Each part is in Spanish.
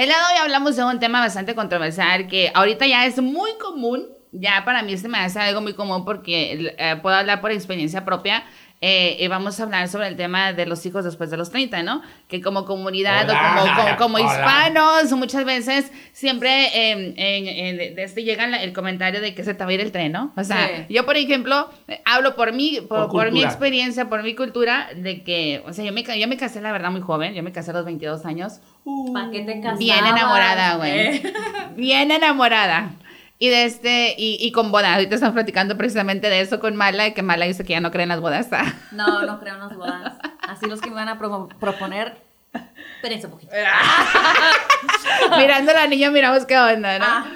El día hoy hablamos de un tema bastante controversial que ahorita ya es muy común. Ya para mí se me hace algo muy común porque eh, puedo hablar por experiencia propia. Eh, vamos a hablar sobre el tema de los hijos después de los 30, ¿no? Que como comunidad o como, como, hispanos, muchas veces siempre eh, en, este llega el comentario de que se te va a ir el tren, ¿no? O sea, yo, por ejemplo, hablo por mí, por, mi experiencia, por mi cultura, de que, o sea, yo me, yo me casé, la verdad, muy joven, yo me casé a los 22 años. ¿Para qué te Bien enamorada, güey. ¿Eh? Bien enamorada. Y, de este, y, y con boda, ahorita estamos platicando precisamente de eso con Mala, que Mala dice que ya no cree en las bodas. No, no creo en las bodas. Así los que me van a proponer, espérense un poquito. Mirando a la niña miramos qué onda, ¿no? Ah.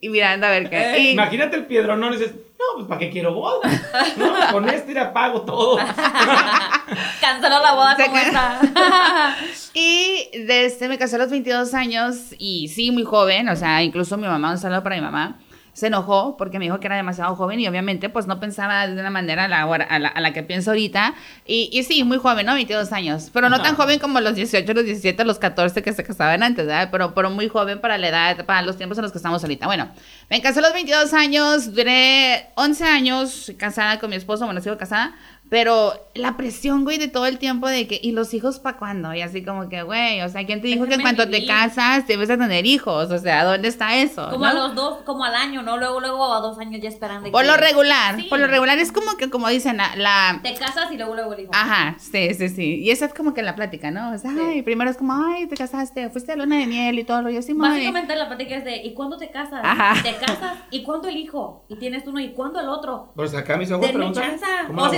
Y mirando a ver qué. Eh, imagínate el piedrón, ¿no? dices, no, pues ¿para qué quiero boda? No, con este ya pago todo. Canceló la boda como esta. y desde este, me casé a los 22 años y sí, muy joven, o sea, incluso mi mamá, un saludo para mi mamá se enojó porque me dijo que era demasiado joven y obviamente pues no pensaba de una manera a la, a la, a la que pienso ahorita. Y, y, sí, muy joven, ¿no? 22 años. Pero no tan joven como los 18, los 17, los 14 que se casaban antes, ¿verdad? Pero, pero muy joven para la edad, para los tiempos en los que estamos ahorita. Bueno, me casé a los 22 años, duré 11 años casada con mi esposo, bueno, sigo casada. Pero la presión, güey, de todo el tiempo de que, ¿y los hijos para cuándo? Y así como que, güey, o sea, ¿quién te dijo que cuando te casas debes de tener hijos? O sea, ¿dónde está eso? Como a los dos, como al año, ¿no? Luego, luego a dos años ya esperando. Por lo regular, por lo regular es como que, como dicen, la, Te casas y luego, luego el hijo. Ajá, sí, sí, sí. Y esa es como que la plática, ¿no? O sea, ay, primero es como, ay, te casaste, fuiste a luna de miel y todo lo yo así, Básicamente la plática es de, ¿y cuándo te casas? Ajá. Te casas, ¿y cuándo el hijo? Y tienes uno, ¿y cuándo el otro? Pues acá mis ojos preguntan, ¿cómo oh,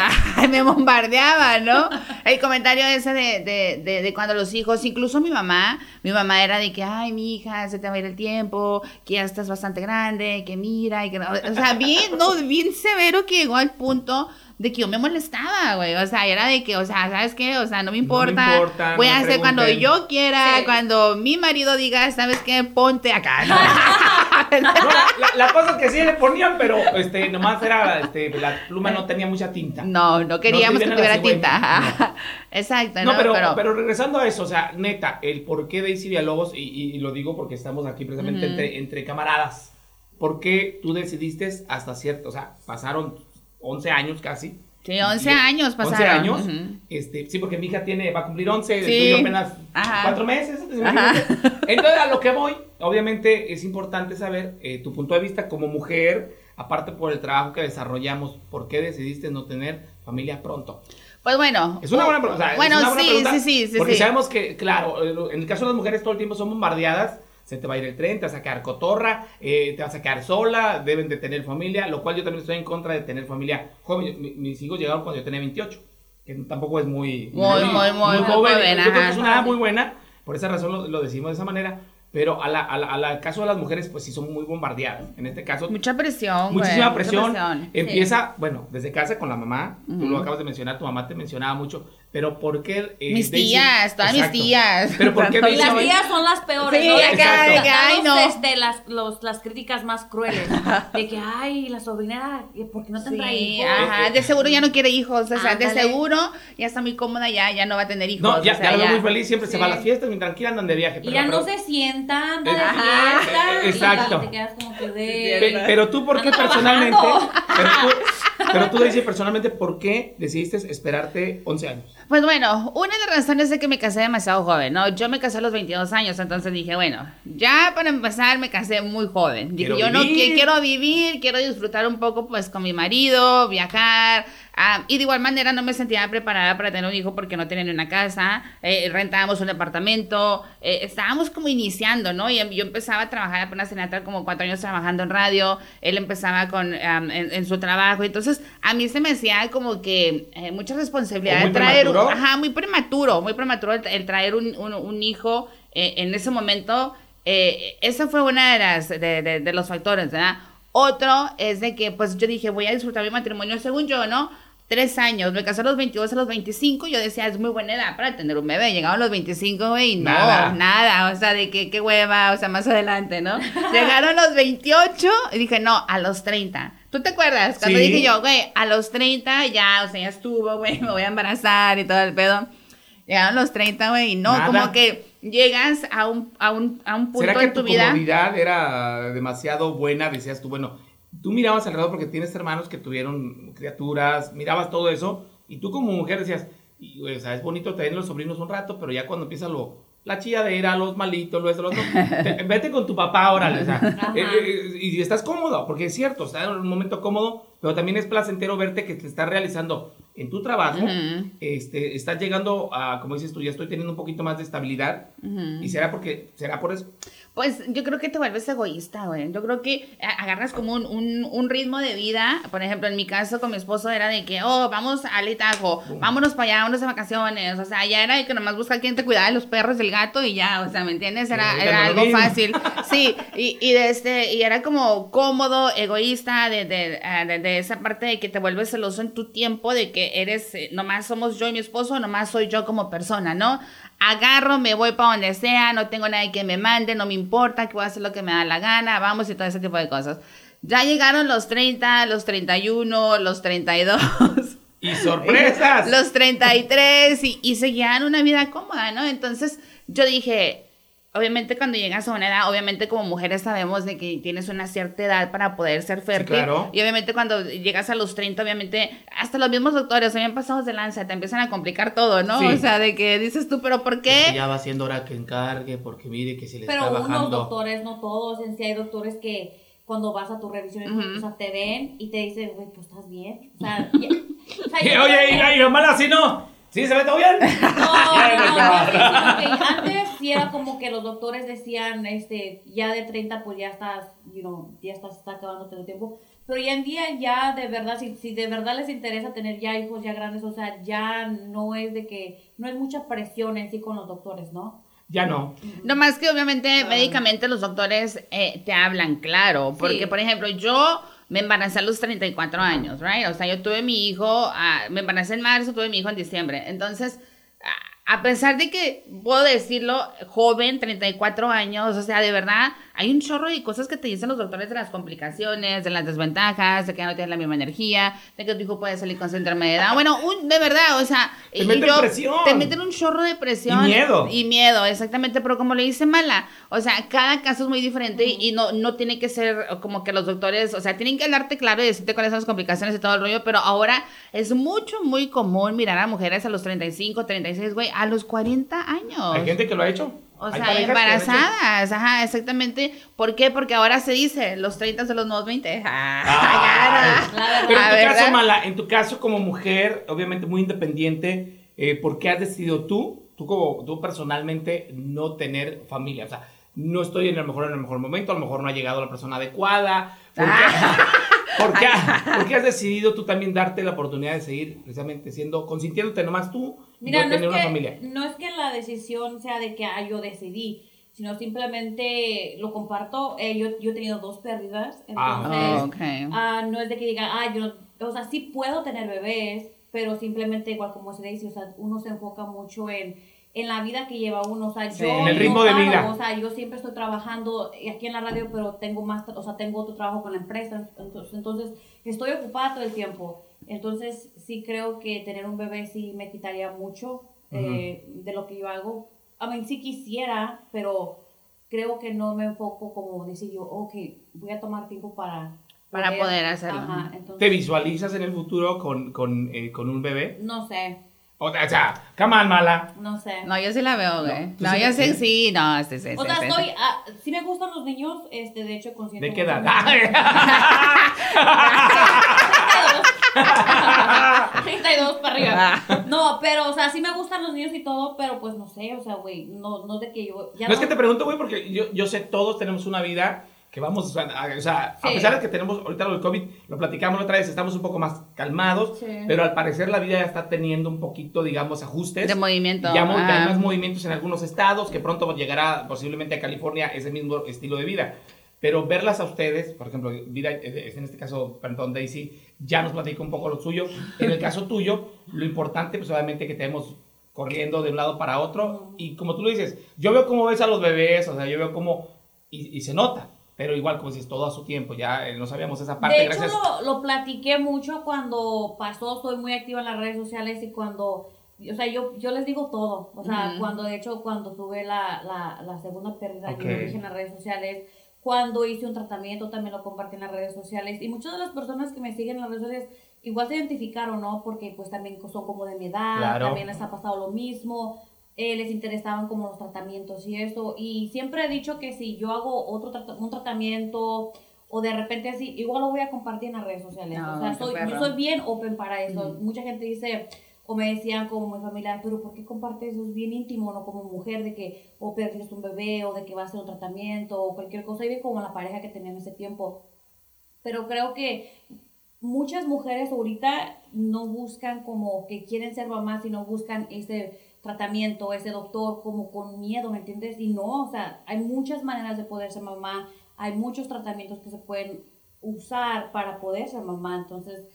me bombardeaba, ¿no? El comentario ese de, de, de, de, cuando los hijos, incluso mi mamá, mi mamá era de que, ay, mi hija, se te va a ir el tiempo, que ya estás bastante grande, que mira, y que, o sea, bien, no, bien severo que llegó al punto de que yo me molestaba, güey. O sea, era de que, o sea, ¿sabes qué? O sea, no me importa. voy a hacer cuando yo quiera, cuando mi marido diga, ¿sabes qué? Ponte acá. la, cosa es que sí le ponían, pero este, nomás era, este, la pluma no tenía mucha tinta. No, no queríamos que tuviera tinta. Exacto, no, pero, pero, regresando a eso, o sea, neta, el por qué Daisy Villalobos, y, y, lo digo porque estamos aquí precisamente entre, entre camaradas, ¿por qué tú decidiste hasta cierto, o sea, pasaron 11 años casi. Sí, 11 años pasaron. 11 años. este, sí, porque mi hija tiene, va a cumplir 11, sí. apenas 4 meses. Entonces, a lo que voy, obviamente es importante saber eh, tu punto de vista como mujer, aparte por el trabajo que desarrollamos, ¿por qué decidiste no tener familia pronto? Pues bueno. Es una buena pregunta. Bueno, sí, sí, sí, sí. Porque sabemos que, claro, en el caso de las mujeres todo el tiempo son bombardeadas se te va a ir el tren, te vas a quedar cotorra, eh, te vas a quedar sola, deben de tener familia, lo cual yo también estoy en contra de tener familia joven. mis hijos llegaron cuando yo tenía 28, que tampoco es muy, muy, muy, muy, joven. yo creo que es una edad muy buena, por esa razón lo, lo decimos de esa manera. Pero a la, a, la, caso de las mujeres, pues sí son muy bombardeadas. En este caso. Mucha presión. Muchísima presión. Empieza, bueno, desde casa con la mamá. Tú lo acabas de mencionar, tu mamá te mencionaba mucho. Pero ¿por qué? Eh, mis tías, todas mis tías. Pero ¿por qué Y las tías son las peores, ay, no. Este, las, los, las críticas más crueles. De que, ay, la sobrina, ¿por qué no tendrá sí, hijos? Ajá, de seguro ya no quiere hijos. O sea, de seguro ya está muy cómoda, ya, ya no va a tener hijos. No, ya, o sea, ya, muy feliz, siempre se va a las fiestas, muy tranquila, andan de viaje. Pero, y ya no se sientan, va de fiesta. Exacto. Y te quedas como que de... Pero tú, ¿por qué personalmente? Pero tú, pero tú dices personalmente, ¿por qué decidiste esperarte 11 años? Pues bueno, una de las razones es que me casé demasiado joven, ¿no? Yo me casé a los 22 años, entonces dije, bueno, ya para empezar me casé muy joven. Dije, yo no quiero vivir, quiero disfrutar un poco pues con mi marido, viajar, Ah, y de igual manera no me sentía preparada para tener un hijo porque no tenía ni una casa, eh, rentábamos un departamento, eh, estábamos como iniciando, ¿no? Y em, yo empezaba a trabajar apenas en como cuatro años trabajando en radio, él empezaba con en, su trabajo, entonces a mí se me hacía como que eh, mucha responsabilidad el traer, un, ajá, muy prematuro, muy prematuro el, traer un, un, hijo en ese momento, esa fue una de las de, de, de los factores, ¿verdad? Otro es de que, pues yo dije, voy a disfrutar mi matrimonio según yo, ¿no? Tres años, me casé a los 22, a los 25, yo decía, es muy buena edad para tener un bebé. Llegaron los 25, güey, no, nada. o sea, de que, qué hueva, o sea, más adelante, ¿no? Llegaron los 28 y dije, no, a los 30. ¿Tú te acuerdas? Cuando dije yo, güey, a los 30 ya, o sea, ya estuvo, güey, me voy a embarazar y todo el pedo. Llegaron los 30, güey, y no, como que llegas a un, a un, a un punto en tu, vida. comodidad era demasiado buena, decías tú, bueno, tú mirabas alrededor porque tienes hermanos que tuvieron criaturas, mirabas todo eso, y tú como mujer decías, y, o sea, es bonito tener los sobrinos un rato, pero ya cuando empieza lo, la chilladera, los malitos, lo eso, lo otro, vete con tu papá, órale, o sea, eh, eh, y estás cómodo, porque es cierto, está en un momento cómodo, pero también es placentero verte que te estás realizando en tu trabajo, este, estás llegando a, como dices tú, ya estoy teniendo un poquito más de estabilidad, y será porque, será por eso. Pues yo creo que te vuelves egoísta, güey. Yo creo que agarras como un, un, un, ritmo de vida. Por ejemplo, en mi caso con mi esposo era de que, oh, vamos a Litajo, vámonos para allá, vámonos de vacaciones. O sea, ya era de que nomás busca quien te cuidara de los perros, del gato y ya, o sea, ¿me entiendes? Era, era algo fácil. Sí, y, y, de este, y era como cómodo, egoísta, de, de, ah, de, de, esa parte de que te vuelves celoso en tu tiempo, de que eres, eh, nomás somos yo y mi esposo, nomás soy yo como persona, ¿no? Agarro, me voy para donde sea, no tengo nadie que me mande, no me importa, que voy a hacer lo que me da la gana, vamos y todo ese tipo de cosas. Ya llegaron los 30, los 31, los 32. Y sorpresas. los 33 y, y seguían una vida cómoda, ¿no? Entonces yo dije, obviamente cuando llegas a una edad, obviamente como mujeres sabemos de que tienes una cierta edad para poder ser fértil. claro. Y obviamente cuando llegas a los 30, obviamente hasta los mismos doctores habían pasado de lanza, te empiezan a complicar todo, ¿no? O sea, de que dices tú, pero ¿por qué? ya va siendo hora que encargue, porque mire que se le pero está bajando. Pero unos doctores, no todos, en sí hay doctores que cuando vas a tu revisión, o sea, te ven y te dicen, güey, pues estás bien. O sea, Oye, y, y, así no. ¿Sí se ve todo bien? No, no, no, antes sí era como que los doctores decían, este, ya de 30 pues ya estás, you know, ya estás, está acabando el tiempo. Pero hoy en día ya de verdad, si, si de verdad les interesa tener ya hijos ya grandes, o sea, ya no es de que, no hay mucha presión en sí con los doctores, ¿no? Ya no. No más que obviamente médicamente los doctores eh, te hablan claro, porque por ejemplo yo me embaracé a los 34 años, right? O sea, yo tuve mi hijo, ah, me embaracé en marzo, tuve mi hijo en diciembre. Entonces, a pesar de que puedo decirlo, joven, 34 años, o sea, de verdad, hay un chorro de cosas que te dicen los doctores de las complicaciones, de las desventajas, de que ya no tienes la misma energía, de que tu hijo puede salir con síndrome de edad. Bueno, de verdad, o sea, te meten presión. Te meten un chorro de presión. Y miedo. Y miedo, exactamente, pero como le dice Mala, o sea, cada caso es muy diferente y no, no tiene que ser como que los doctores, o sea, tienen que hablarte claro y decirte cuáles son las complicaciones y todo el rollo, pero ahora es mucho, muy común mirar a mujeres a los 35, 36, güey, a los 40 años. Hay gente que lo ha hecho. O sea, embarazadas, ajá, exactamente. ¿Por qué? Porque ahora se dice los 30 de los nuevos 20. Ah, pero en tu caso, Mala, en tu caso como mujer, obviamente muy independiente, eh, ¿por qué has decidido tú, tú como tú personalmente, no tener familia? O sea, no estoy en el mejor en el mejor momento, a lo mejor no ha llegado la persona adecuada. ¿Por qué? ¿Por qué, ¿Por qué, has decidido tú también darte la oportunidad de seguir precisamente siendo, consintiéndote nomás tú Mira, no, es que, No es que la decisión sea de que ah, yo decidí, sino simplemente lo comparto. Eh, yo, yo he tenido dos pérdidas, ah. entonces ah, no es de que diga, ah, yo, o sea, sí puedo tener bebés, pero simplemente igual como se dice, o sea, uno se enfoca mucho en, en la vida que lleva uno, o sea, yo en el ritmo de vida. O sea, yo siempre estoy trabajando aquí en la radio, pero tengo más, o sea, tengo otro trabajo con la empresa, entonces, entonces estoy ocupada todo el tiempo. Entonces, sí creo que tener un bebé sí me quitaría mucho eh, de lo que yo hago. A mí sí quisiera, pero creo que no me enfoco como decir yo, ok, voy a tomar tiempo para... Para poder, hacerlo. ¿Te visualizas en el futuro con, con, eh, con un bebé? No sé. O sea, come on, mala. No sé. No, yo sí la veo, güey. No, yo sí, sí, no, este, este, O sea, estoy, ah, sí me gustan los niños, este, de hecho, consciente. ¿De qué edad? 32 para arriba. Ah. No, pero, o sea, sí me gustan los niños y todo, pero pues no sé, o sea, güey, no, no de que yo... no, es que te pregunto, güey, porque yo, yo sé, todos tenemos una vida que vamos, o sea, a pesar de que tenemos ahorita lo del COVID, lo platicamos la otra vez, estamos un poco más calmados, pero al parecer la vida ya está teniendo un poquito, digamos, ajustes. De movimiento. Ya, hay más movimientos en algunos estados, que pronto llegará posiblemente a California ese mismo estilo de vida. Pero verlas a ustedes, por ejemplo, vida, en este caso, perdón, Daisy, ya nos platicó un poco lo suyo. En el caso tuyo, lo importante, pues obviamente que tenemos corriendo de un lado para otro. Y como tú lo dices, yo veo cómo ves a los bebés, o sea, yo veo cómo, y, y se nota. Pero igual, como dices, todo a su tiempo, ya eh, no sabíamos esa parte. De hecho, lo, lo, platiqué mucho cuando pasó, estoy muy activa en las redes sociales y cuando o sea, yo, yo les digo todo. O sea, cuando de hecho, cuando tuve la, la, la segunda pérdida, yo lo dije en las redes sociales. Cuando hice un tratamiento, también lo compartí en las redes sociales. Y muchas de las personas que me siguen en las redes sociales igual se identificaron, ¿no? Porque pues también son como de mi edad, también les ha pasado lo mismo. Eh, les interesaban como los tratamientos y eso. Y siempre he dicho que si yo hago otro un tratamiento o de repente así, igual lo voy a compartir en las redes sociales. o sea, soy, yo soy bien open para eso. Mucha gente dice, o me decían como mi familia, pero ¿por qué compartes eso? Es bien íntimo, ¿no? Como mujer, de que o perdiste un bebé, o de que va a hacer un tratamiento, o cualquier cosa, y bien como la pareja que tenía en ese tiempo. Pero creo que muchas mujeres ahorita no buscan como que quieren ser mamás, sino buscan ese tratamiento, ese doctor como con miedo, ¿me entiendes? Y no, o sea, hay muchas maneras de poder ser mamá, hay muchos tratamientos que se pueden usar para poder ser mamá, entonces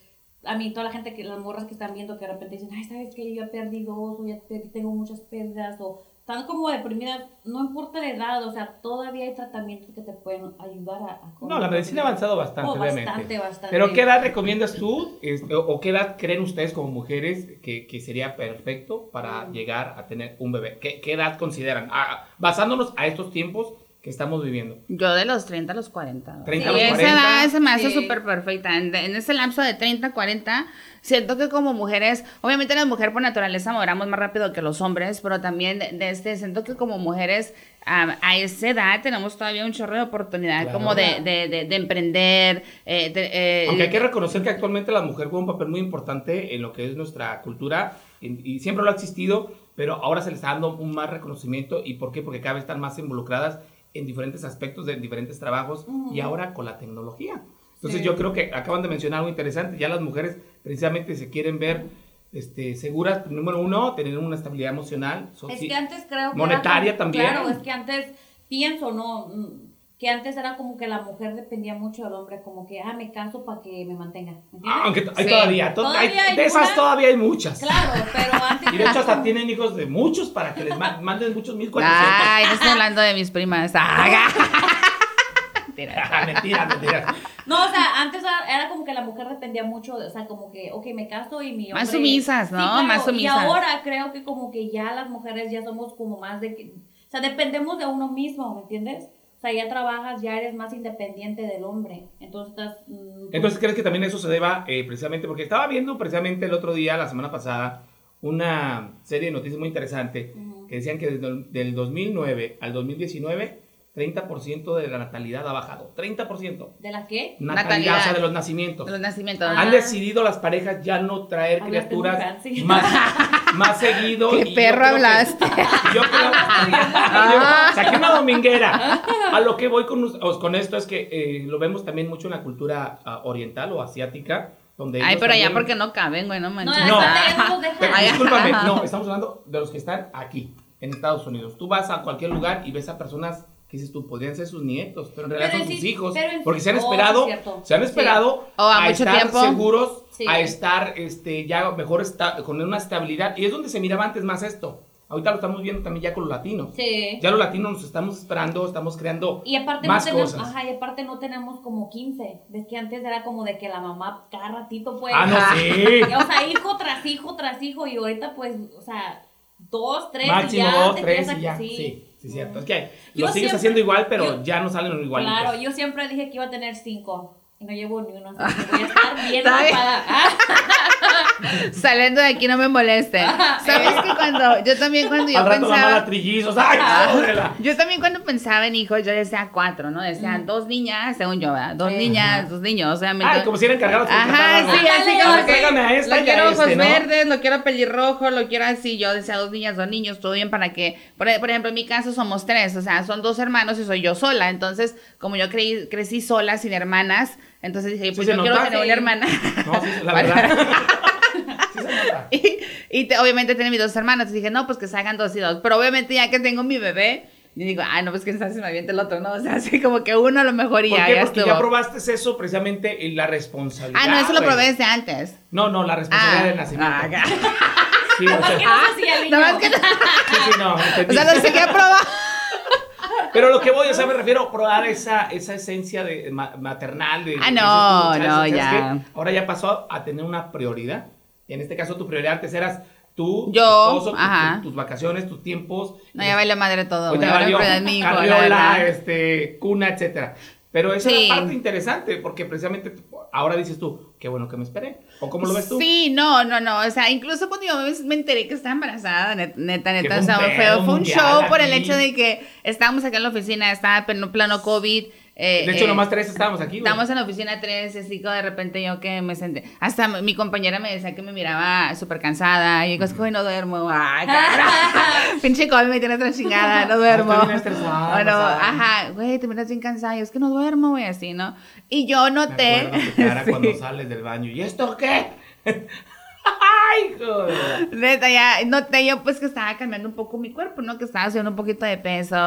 a mí toda la gente que las morras que están viendo que de repente dicen, ay, sabes que yo ya perdí dos o ya tengo muchas pérdidas o están como deprimidas, no importa la edad, o sea, todavía hay tratamientos que te pueden ayudar a... no, la medicina ha avanzado bastante, oh, obviamente. Bastante, bastante. Pero ¿qué edad recomiendas tú o qué edad creen ustedes como mujeres que, que sería perfecto para mm. llegar a tener un bebé? ¿Qué, qué edad consideran? Ah, basándonos a estos tiempos que estamos viviendo. Yo de los 30 a los 40. 30 a los 40. Esa edad se me hace súper perfecta. En, en, ese lapso de 30 a 40 siento que como mujeres, obviamente las mujeres por naturaleza moramos más rápido que los hombres, pero también de, este, siento que como mujeres a, esa edad tenemos todavía un chorro de oportunidad como de, de, de emprender. Eh, eh, Aunque hay que reconocer que actualmente la mujer juega un papel muy importante en lo que es nuestra cultura y, siempre lo ha existido, pero ahora se le está dando un más reconocimiento. ¿Y por qué? Porque cada vez están más involucradas en diferentes aspectos de diferentes trabajos y ahora con la tecnología. Entonces yo creo que acaban de mencionar algo interesante, ya las mujeres precisamente se quieren ver este, seguras, número uno, tener una estabilidad emocional, es que antes creo que monetaria también. Claro, es que antes pienso, ¿no? Que antes era como que la mujer dependía mucho del hombre, como que, ah, me caso para que me mantenga. Ah, aunque hay todavía, hay, de esas todavía hay muchas. Claro, pero antes. Y de hecho hasta tienen hijos de muchos para que les manden muchos mil cuatrocientos. Ay, no estoy hablando de mis primas. mentira. mentira, mentira. No, o sea, antes era como que la mujer dependía mucho, o sea, como que, ok, me caso y mi hombre... Más sumisas, ¿no? más sumisas. Y ahora creo que como que ya las mujeres ya somos como más de que... O sea, dependemos de uno mismo, ¿me entiendes? O sea, ya trabajas, ya eres más independiente del hombre. Entonces estás... Mm, Entonces, ¿crees que también eso se deba eh, precisamente? Porque estaba viendo precisamente el otro día, la semana pasada, una serie de noticias muy interesante que decían que desde el 2009 al 2019 30% de la natalidad ha bajado. 30%. ¿De la qué? Natalidad, o sea, de los nacimientos. De los nacimientos. Han decido las parejas ya no traer criaturas más, más seguido. ¿Qué perro hablaste? yo creo, ah. saqué una dominguera. A lo que voy con, con esto es que eh, lo vemos también mucho en la cultura uh, oriental o asiática. Donde Ay, pero allá porque no caben, güey, no manches. No, no, discúlpame, no, estamos hablando de los que están aquí, en Estados Unidos. Tú vas a cualquier lugar y ves a personas que dices tú, podrían ser sus nietos, pero en realidad son sus hijos, porque se han esperado, se han esperado a, estar seguros, a estar este, ya mejor está, con una estabilidad, y es donde se miraba antes más esto. Ahorita lo estamos viendo también ya con los latinos. Sí. Ya los latinos nos estamos esperando, estamos creando y aparte más no tenemos, cosas. Ajá, y aparte no tenemos como 15. Ves que antes era como de que la mamá cada ratito pues... Ah, no, sí. o sea, hijo tras hijo tras hijo, y ahorita pues, o sea, dos, tres Máximo y ya. dos, tres y ya, sí. Sí, cierto. Es que lo sigues haciendo igual, pero ya no salen igualitos. Claro, yo siempre dije que iba a tener cinco. Y no llevo ni uno. Así que voy a estar bien ocupada. Saliendo de aquí no me moleste. ¿Sabes que cuando yo también cuando yo Al rato pensaba trillizos. Ay, ah, yo también cuando pensaba en hijos yo decía cuatro, ¿no? Decía dos niñas, según yo, ¿verdad? Dos niñas, dos niños, o sea, Ay, como si eran cargados. Ajá, sí, así como que a esta lo quiero este, ojos verdes, lo quiero pelirrojo, lo quiero así. Yo decía dos niñas, dos niños, todo bien para que, por, ejemplo, en mi caso somos tres, o sea, son dos hermanos y soy yo sola. Entonces, como yo creí, crecí sola, sin hermanas, entonces dije, pues yo quiero tener una hermana. No, sí, la verdad. y, y obviamente tengo mis dos hermanas. dije, no, pues que se hagan dos y dos. Pero obviamente ya que tengo mi bebé, yo digo, ay, no, pues que se me aviente el otro, ¿no? O sea, así como que uno a lo mejor y ¿Por ya, qué? ya Porque ya probaste eso precisamente en la responsabilidad. Ah, no, eso lo probé desde antes. No, no, la responsabilidad ah, del nacimiento. Ah, sí, o sea, que no, no, que no. Sí, sí, no. O sea, lo seguía probando. Pero lo que voy, o sea, me refiero a probar esa, esa esencia de, maternal. De, ah, no, no, ya. ahora ya pasó a tener una prioridad. Y en este caso tu prioridad antes eras tú, yo, tu esposo, ajá. tus vacaciones, tus tiempos. No, ya vale madre todo. Hoy te valió carriola, este, cuna, etcétera. Pero esa es la parte interesante, porque precisamente ahora dices tú, qué bueno que me esperé. ¿O cómo lo ves tú? Sí, no, no, no. O sea, incluso cuando yo me enteré que estaba embarazada, neta, neta, o sea, fue, fue un show por el hecho de que estábamos acá en la oficina, estaba en plano COVID eh, de hecho, eh, nomás tres estábamos aquí. Estamos en la oficina tres, así que de repente yo que me senté. Hasta mi compañera me decía que me miraba súper cansada. Y yo, que no duermo. Ay. Pinche COVID me tiene otra chingada, no duermo. Bueno, ajá, güey, te miras bien cansada. Y es que no duermo, güey, así, ¿no? Y yo noté. Me cara cuando sales del baño. ¿Y esto qué? ¡Ay, joder! Neta, ya noté yo pues que estaba cambiando un poco mi cuerpo, ¿no? Que estaba haciendo un poquito de peso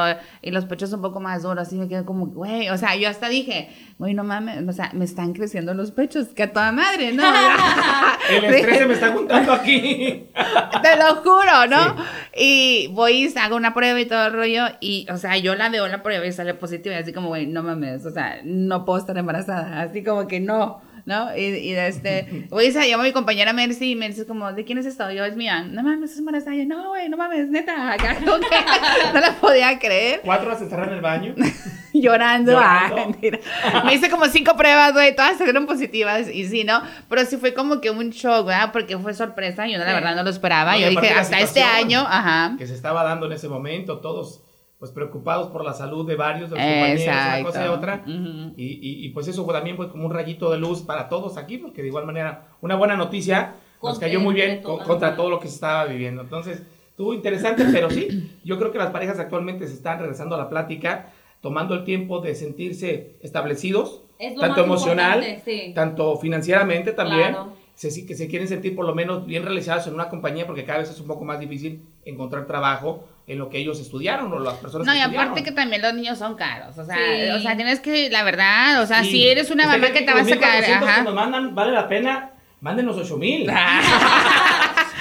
y los pechos un poco más duros, así me quedé como, güey, o sea, yo hasta dije, güey, no mames, o sea, me están creciendo los pechos, que a toda madre, ¿no? El estrés se me está juntando aquí. Te lo juro, ¿no? Y voy y hago una prueba y todo el rollo y, o sea, yo la veo la prueba y sale positiva y así como, güey, no mames, o sea, no puedo estar embarazada, así como que no. ¿No? Y, y de este, oye, se llama mi compañera Mercy y Mercy es como, ¿de quién es esto? Yo, es mía. No mames, es embarazada. Yo, no, güey, no mames, neta. Acá, no la podía creer. Cuatro horas encerrada en el baño. Llorando. Llorando. Me hice como cinco pruebas, güey, todas salieron positivas y sí, ¿no? Pero sí fue como que un shock, ¿verdad? Porque fue sorpresa, yo la verdad no lo esperaba. yo dije, hasta este año, ajá. Que se estaba dando en ese momento, todos pues preocupados por la salud de varios de los compañeros, una cosa y otra. y, y, y, pues eso fue también pues como un rayito de luz para todos aquí, porque de igual manera una buena noticia nos cayó muy bien contra todo lo que se estaba viviendo. Entonces, estuvo interesante, pero sí, yo creo que las parejas actualmente se están regresando a la plática, tomando el tiempo de sentirse establecidos, tanto emocional, tanto financieramente también. Se, que se quieren sentir por lo menos bien realizados en una compañía porque cada vez es un poco más difícil encontrar trabajo en lo que ellos estudiaron o las personas no, y aparte que también los niños son caros, o sea, o sea, tienes que, la verdad, o sea, si eres una mamá que, te va a sacar, ajá. que nos mandan, vale la pena, mándenos 8 mil.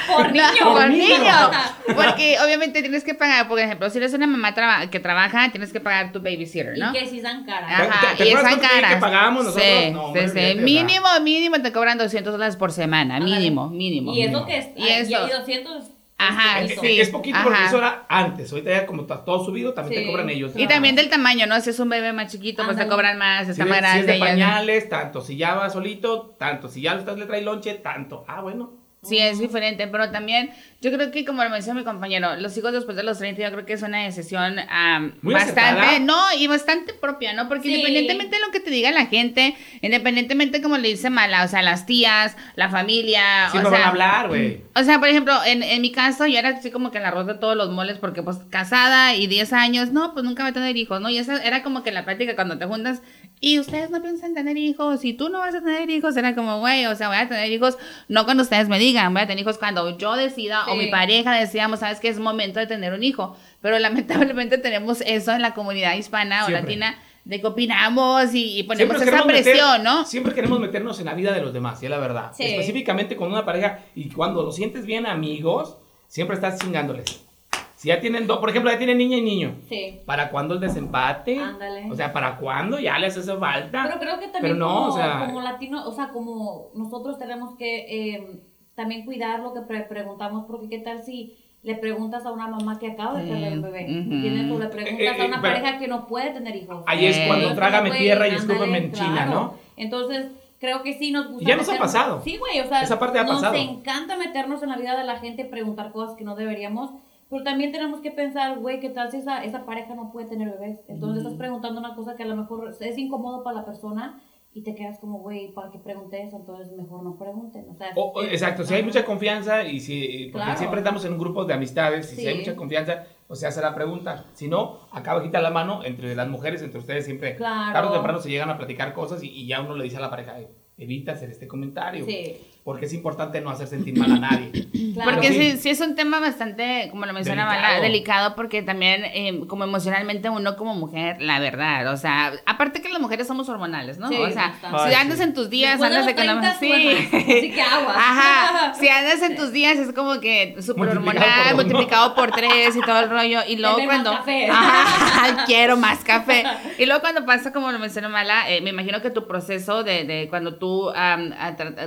por niño. por niño. Porque obviamente tienes que pagar, por ejemplo, si eres una mamá que trabaja, tienes que pagar tu babysitter, ¿no? Y que si dan cara. Ajá, y están caras. que pagamos nosotros? Sí, no, sí, sí. Mínimo, mínimo te cobran 200 dólares por semana, mínimo, mínimo. Y eso que es, y, eso, y 200 Ajá, es, sí. Es poquito porque eso era antes. Ahorita ya como está todo subido, también te cobran ellos. Y también del tamaño, ¿no? Si es un bebé más chiquito, pues te cobran más, está más grande. Si es de pañales, tanto. Si ya va solito, tanto. Si ya le trae lonche, tanto. Ah, bueno. Sí, es diferente, pero también yo creo que como lo mencionó mi compañero, los hijos después de los 30 yo creo que es una decisión bastante, no, y bastante propia, ¿no? Porque independientemente de lo que te diga la gente, independientemente como le dice mala, o sea, las tías, la familia, sí, o sea, van a hablar, güey. O sea, por ejemplo, en, en mi caso yo era así como que el arroz de todos los moles porque pues casada y 10 años, no, pues nunca voy a tener hijos, ¿no? Y esa era como que la práctica cuando te juntas y ustedes no piensan tener hijos, y tú no vas a tener hijos, era como, güey, o sea, voy a tener hijos no cuando ustedes me digan, voy a tener hijos cuando yo decida o mi pareja decíamos, sabes que es momento de tener un hijo, pero lamentablemente tenemos eso en la comunidad hispana o latina de que opinamos y, ponemos esa presión, ¿no? Siempre queremos meternos en la vida de los demás, y es la verdad. Específicamente con una pareja y cuando lo sientes bien amigos, siempre estás chingándoles. Si ya tienen dos, por ejemplo, ya tienen niña y niño. Sí. ¿Para cuándo el desempate? Ándale. O sea, ¿para cuándo? Ya les hace falta. Pero creo que también como, como latino, o sea, como nosotros tenemos que eh, también cuidar lo que preguntamos, porque qué tal si le preguntas a una mamá que acaba de tener un bebé, ¿entiendes? O le preguntas eh, a una eh, pareja que no puede tener hijos. Ahí es cuando trágame tierra y escúpeme en China, ¿no? Entonces, creo que sí nos gusta. ya nos ha pasado. Sí, güey, o sea, Esa parte ha nos pasado. encanta meternos en la vida de la gente, preguntar cosas que no deberíamos pero también tenemos que pensar, güey, ¿qué tal si esa, esa pareja no puede tener bebés? Entonces estás preguntando una cosa que a lo mejor es incómodo para la persona y te quedas como, güey, ¿para qué pregunté eso? Entonces mejor no pregunten. O sea, exacto, si hay mucha confianza y si, porque siempre estamos en un grupo de amistades, y si hay mucha confianza, o sea, hace la pregunta. Si no, acá bajita la mano entre las mujeres, entre ustedes siempre, claro. tarde o temprano se llegan a platicar cosas y, y ya uno le dice a la pareja, evita hacer este comentario. Sí porque es importante no hacer sentir mal a nadie. Porque sí. sí, es un tema bastante, como lo mencionaba, delicado, delicado porque también eh, como emocionalmente uno como mujer, la verdad, o sea, aparte que las mujeres somos hormonales, ¿no? o sea, si andas en tus días, andas de, con Sí. así que agua. Ajá, si andas en tus días es como que súper hormonal, multiplicado por tres y todo el rollo, y luego cuando... Más café. Ajá, quiero más café. Y luego cuando pasa, como lo mencionó Mala, eh, me imagino que tu proceso de, de cuando tú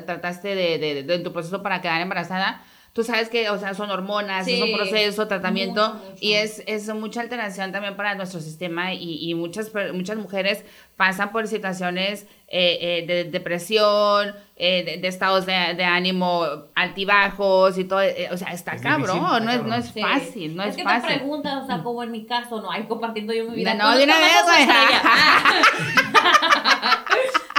trataste de de, tu proceso para quedar embarazada, tú sabes que, o sea, son hormonas, es un proceso, tratamiento, y es, es mucha alteración también para nuestro sistema y, y muchas, muchas mujeres pasan por situaciones eh, eh, de depresión, eh, de, estados de, ánimo altibajos y todo, o sea, está cabrón, no, es, no es fácil, no es, es que fácil. te preguntas, o sea, como en mi caso, no, hay compartiendo yo mi vida. No, de una vez, güey.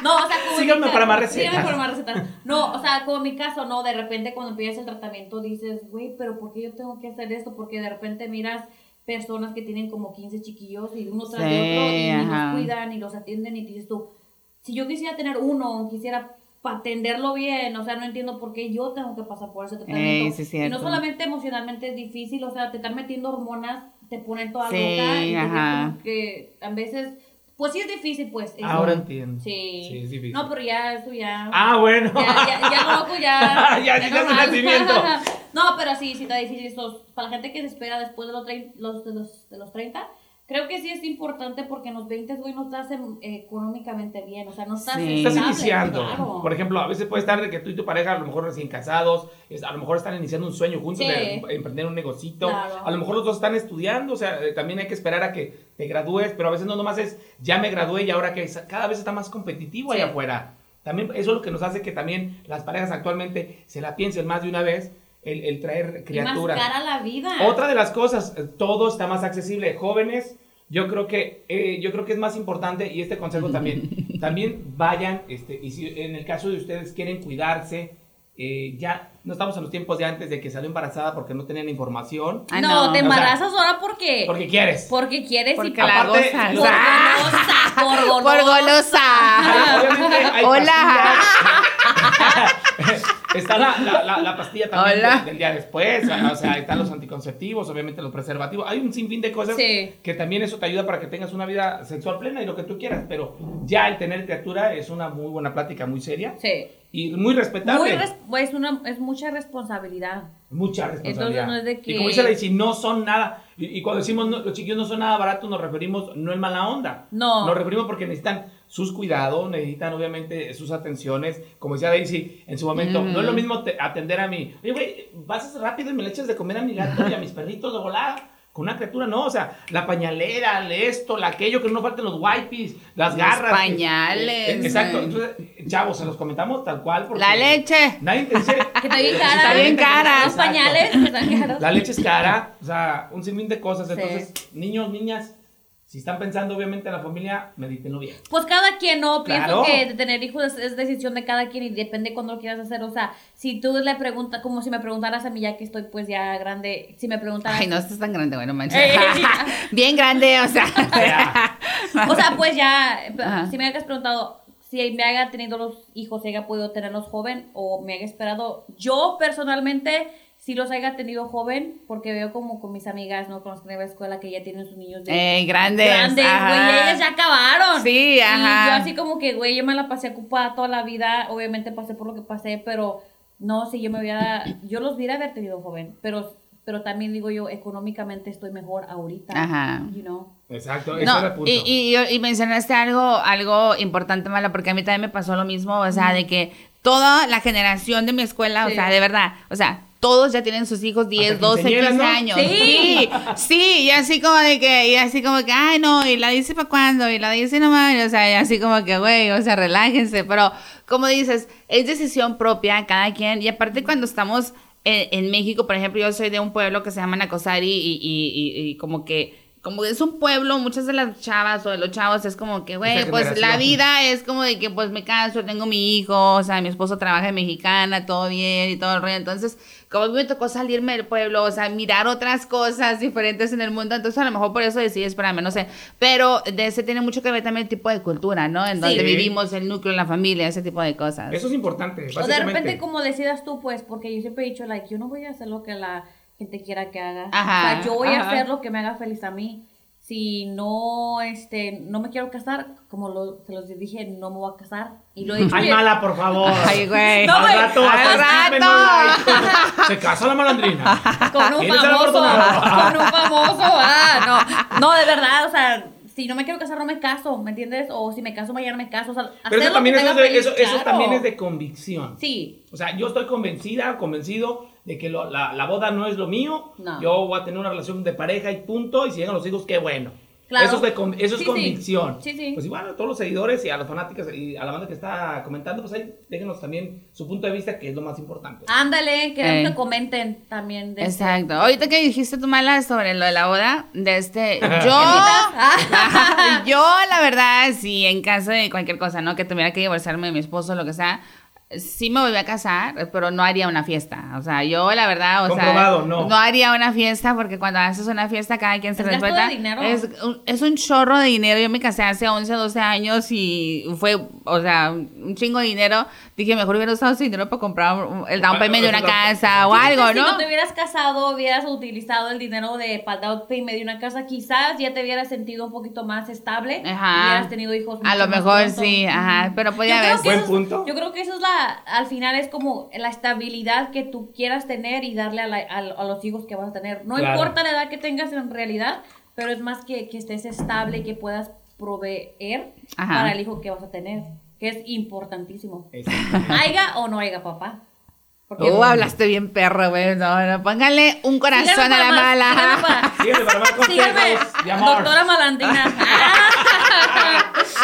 No, o sea, como Síganme para más recetas. Síganme para más recetas. No, o sea, como en mi caso, no, de repente cuando empiezas el tratamiento dices, güey, pero ¿por qué yo tengo que hacer esto? Porque de repente miras personas que tienen como 15 chiquillos y uno tras de otro y los cuidan y los atienden y dices tú, si yo quisiera tener uno, quisiera atenderlo bien, o sea, no entiendo por qué yo tengo que pasar por ese tratamiento. y no solamente emocionalmente es difícil, o sea, te están metiendo hormonas, te ponen toda loca y ajá. que a veces pues sí es difícil, pues. Ahora entiendo. Sí. Sí, es difícil. No, pero ya, eso ya. Ah, bueno. Ya, ya, ya loco, ya. ya, ya, ya nacimiento. no, pero sí, sí está difícil. Esto, para la gente que se espera después de los, los, de los, de los 30, Creo que sí es importante porque en los 20, güey, no estás económicamente bien, o sea, no estás... Sí. Estás iniciando. Por ejemplo, a veces puede estar de que tú y tu pareja, a lo mejor recién casados, a lo mejor están iniciando un sueño juntos de emprender un negocito, a lo mejor los dos están estudiando, o sea, eh, también hay que esperar a que te gradúes, pero a veces no nomás es, ya me gradué y ahora que cada vez está más competitivo allá afuera. También eso es lo que nos hace que también las parejas actualmente se la piensen más de una vez el, el traer criaturas. Y más cara la vida. Otra de las cosas, eh, todo está más accesible. Jóvenes, yo creo que, eh, yo creo que es más importante, y este consejo también, también vayan, este, y si en el caso de ustedes quieren cuidarse, eh, ya no estamos en los tiempos de antes de que salió embarazada porque no tenían información. Ah, no, te embarazas ahora porque. Porque quieres. Porque quieres porque y la gozas. Por golosa. Por golosa. Por golosa. Hola. Está la, la, la, pastilla también del, día después, o sea, están los anticonceptivos, obviamente los preservativos. Hay un sinfín de cosas que también eso te ayuda para que tengas una vida sexual plena y lo que tú quieras, pero ya el tener criatura es una muy buena plática, muy seria. Sí. Y muy respetable. Muy es, una, es mucha responsabilidad. Mucha responsabilidad. Entonces no es de que... Y como dice la si no son nada, y, cuando decimos los chiquillos no son nada baratos, nos referimos no en mala onda. No. Nos referimos porque necesitan sus cuidados, necesitan obviamente sus atenciones. Como decía Daisy en su momento, no es lo mismo atender a mi, oye, güey, vas rápido y me le echas de comer a mi gato y a mis perritos de volar. Con una criatura, no, o sea, la pañalera, esto, la aquello, que no falten los wipes, las garras. Los pañales. Eh, exacto. Entonces, chavos, se los comentamos tal cual. Porque la leche. Nadie te dice. que está bien cara. Está bien cara. Los pañales están caros. La leche es cara. O sea, un sinfín de cosas. Entonces, niños, niñas, si están pensando obviamente en la familia, medítenlo bien. Pues cada quien, ¿no? Pienso que tener hijos es, decisión de cada quien y depende cuando lo quieras hacer. O sea, si tú le preguntas, como si me preguntaras a mí ya que estoy pues ya grande, si me preguntaras... Ay, no, estás tan grande, bueno, manches. bien grande, o sea. o sea, pues ya, si me hayas preguntado si me haya tenido los hijos, si haya podido tenerlos joven o me haya esperado, yo personalmente si los haya tenido joven, porque veo como con mis amigas, ¿no? Con las que en la escuela que ya tienen sus niños de... Eh, grandes. Grandes, güey, ellas ya acabaron. Sí, ajá. Y yo así como que, güey, yo me la pasé ocupada toda la vida, obviamente pasé por lo que pasé, pero no, si yo me hubiera, yo los hubiera haber tenido joven, pero pero también digo yo, económicamente estoy mejor ahorita. Ajá. You know? Exacto, eso no, punto. Y, y, y, mencionaste algo, algo importante, Mala, porque a mí también me pasó lo mismo, o sea, de que toda la generación de mi escuela, o sea, de verdad, o sea, todos ya tienen sus hijos 10, 12, 15 años. Sí, sí, y así como de que, y así como que, ay, no, y la dice para cuándo, y la dice nomás, o sea, y así como que, güey, o sea, relájense, pero como dices, es decisión propia cada quien, y aparte cuando estamos en, México, por ejemplo, yo soy de un pueblo que se llama Nacosari y, y, y como que como es un pueblo, muchas de las chavas o de los chavos es como que, güey, pues la vida es como de que pues me caso, tengo mi hijo, o sea, mi esposo trabaja en mexicana, todo bien y todo el rollo. Entonces, como me tocó salirme del pueblo, o sea, mirar otras cosas diferentes en el mundo, entonces a lo mejor por eso decides para mí, no sé. Pero de ese tiene mucho que ver también el tipo de cultura, ¿no? En donde vivimos, el núcleo, la familia, ese tipo de cosas. Eso es importante. O de repente como decidas tú, pues, porque yo siempre he dicho, like, yo no voy a hacer lo que la gente quiera que haga. Ajá, o sea, yo voy a hacer lo que me haga feliz a mí. Si no, este, no me quiero casar, como lo, se los dije, no me voy a casar. Y lo dije. Ay, mala, por favor. Ay, güey. No, al rato, al rato. Se casa la malandrina. Con un famoso. Con un famoso. Ah, no. No, de verdad, o sea, si no me quiero casar, no me caso, ¿me entiendes? O si me caso, mañana me caso. O sea, Pero eso también, es de, eso, eso también es de convicción. Sí. O sea, yo estoy convencida, convencido de que lo, la, la, boda no es lo mío. No. Yo voy a tener una relación de pareja y punto. Y si llegan los hijos, qué bueno. Eso es, eso es convicción. Sí. sí, Pues igual a todos los seguidores y a las fanáticas y a la banda que está comentando, pues ahí déjenos también su punto de vista, que es lo más importante. Ándale, que comenten también. De Exacto. Ahorita que dijiste tú, Mala, sobre lo de la boda, de este, yo, yo la verdad, si en caso de cualquier cosa, ¿no? Que tuviera que divorciarme de mi esposo, lo que sea, sí me voy a casar, pero no haría una fiesta. O sea, yo la verdad, o sea, no. no. haría una fiesta porque cuando haces una fiesta cada quien se respeta. Es, un, es un chorro de dinero. Yo me casé hace 11, 12 años y fue, o sea, un chingo de dinero dije, mejor hubiera usado ese dinero para comprar el down payment de una casa o algo, ¿no? Si no te hubieras casado, hubieras utilizado el dinero de para down payment de una casa, quizás ya te hubieras sentido un poquito más estable. Ajá. Hubieras tenido hijos. A lo mejor sí, ajá, pero podía haber. Buen punto. Yo creo que eso es la, al final es como la estabilidad que tú quieras tener y darle a, a, los hijos que vas a tener. No importa la edad que tengas en realidad, pero es más que, que estés estable y que puedas proveer para el hijo que vas a tener que es importantísimo. ¿Haiga o no haya papá? Porque uh, hablaste bien perro, güey. No, no, póngale un corazón a la mala. Sígueme para más consejos Doctora Malandina.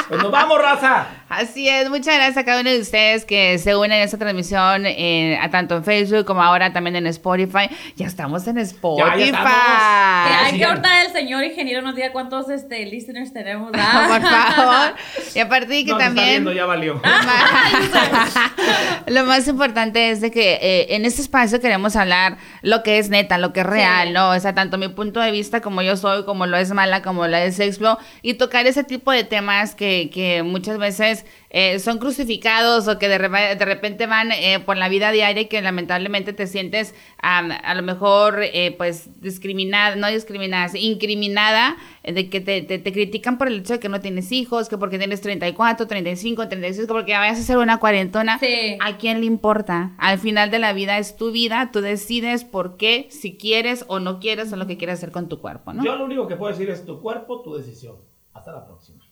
Pues nos vamos, raza. Así es, muchas gracias a cada uno de ustedes que se unen a esta transmisión, eh, a tanto en Facebook como ahora también en Spotify. Ya estamos en Spotify. Ya, ahorita el señor ingeniero nos diga cuántos este, listeners tenemos. Por favor. Y aparte de que también... ya valió. lo más importante es de que eh, en este espacio queremos hablar lo que es neta, lo que es real, ¿no? O sea, tanto mi punto de vista como yo soy, como lo es Mala, como lo es Sexflow, y tocar ese tipo de temas que, que muchas veces eh, son crucificados o que de, de repente van eh, por la vida diaria y que lamentablemente te sientes a lo mejor eh, pues discriminada, no discriminada, incriminada, de que te, te, critican por el hecho de que no tienes hijos, que porque tienes 34, 35, 36, porque vayas a hacer una cuarentona. ¿A quién le importa? Al final de la vida es tu vida, tú decides por qué, si quieres o no quieres o lo que quieres hacer con tu cuerpo, ¿no? Yo lo único que puedo decir es tu cuerpo, tu decisión. Hasta la próxima.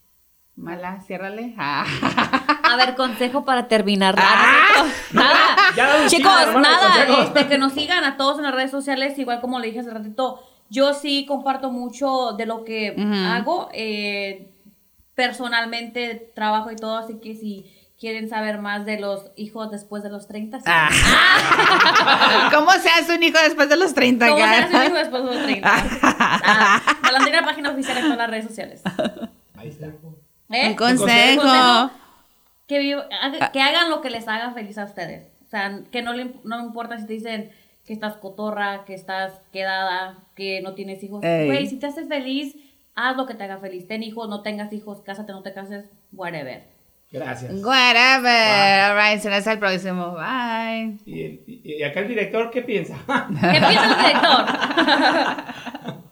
Mala, ciérrale. Ah. A ver, consejo para terminar. Ah. Nada. Chicos, nada. Este, que nos sigan a todos en las redes sociales, igual como le dije hace ratito. Yo sí comparto mucho de lo que hago. Eh, personalmente trabajo y todo, así que si quieren saber más de los hijos después de los 30. Ah. ¿Cómo se hace un hijo después de los 30? ¿Cómo se hace un hijo después de los 30? ah, la página oficial en todas las redes sociales. Ahí está. ¿Eh? Un consejo. Que, que hagan lo que les haga feliz a ustedes. O sea, que no, le, no importa si te dicen que estás cotorra, que estás quedada, que no tienes hijos. Güey, si te haces feliz, haz lo que te haga feliz. Ten hijos, no tengas hijos, cásate, no te cases, whatever. Gracias. Whatever. All right, será hasta el próximo. Bye. ¿Y, y, y acá el director qué piensa? ¿Qué piensa el director?